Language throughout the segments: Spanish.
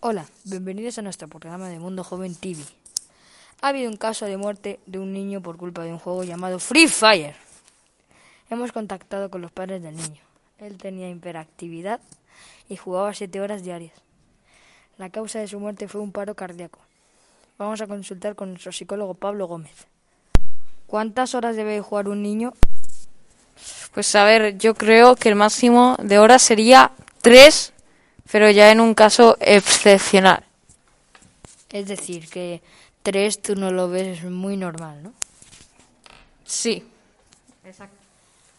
Hola, bienvenidos a nuestro programa de Mundo Joven TV. Ha habido un caso de muerte de un niño por culpa de un juego llamado Free Fire. Hemos contactado con los padres del niño. Él tenía hiperactividad y jugaba siete horas diarias. La causa de su muerte fue un paro cardíaco. Vamos a consultar con nuestro psicólogo Pablo Gómez. ¿Cuántas horas debe jugar un niño? Pues a ver, yo creo que el máximo de horas sería tres, pero ya en un caso excepcional. Es decir, que tres tú no lo ves muy normal, ¿no? Sí, Exacto.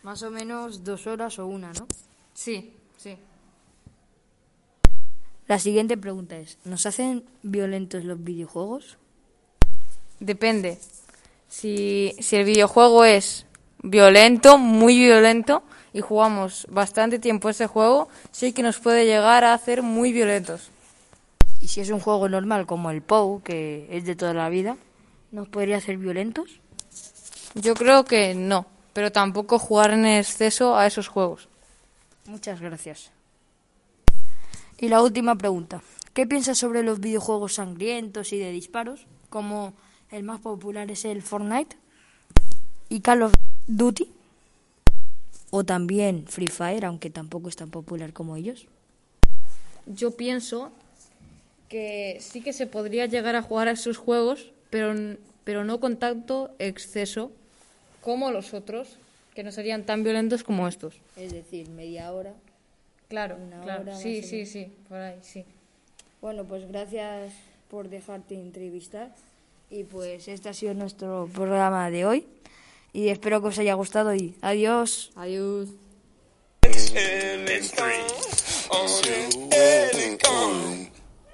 Más o menos dos horas o una, ¿no? sí, sí. La siguiente pregunta es, ¿nos hacen violentos los videojuegos? Depende. Si, si el videojuego es violento, muy violento, y jugamos bastante tiempo ese juego, sí que nos puede llegar a hacer muy violentos. Y si es un juego normal como el POU, que es de toda la vida, ¿nos podría hacer violentos? Yo creo que no, pero tampoco jugar en exceso a esos juegos. Muchas gracias. Y la última pregunta. ¿Qué piensas sobre los videojuegos sangrientos y de disparos? Como el más popular es el Fortnite y Call of Duty. O también Free Fire, aunque tampoco es tan popular como ellos. Yo pienso que sí que se podría llegar a jugar a esos juegos, pero, pero no con tanto exceso como los otros, que no serían tan violentos como estos. Es decir, media hora. Claro, Una claro. hora Sí, sí, sí, por ahí, sí. Bueno, pues gracias por dejarte entrevistar. Y pues este ha sido nuestro programa de hoy. Y espero que os haya gustado y adiós. Adiós.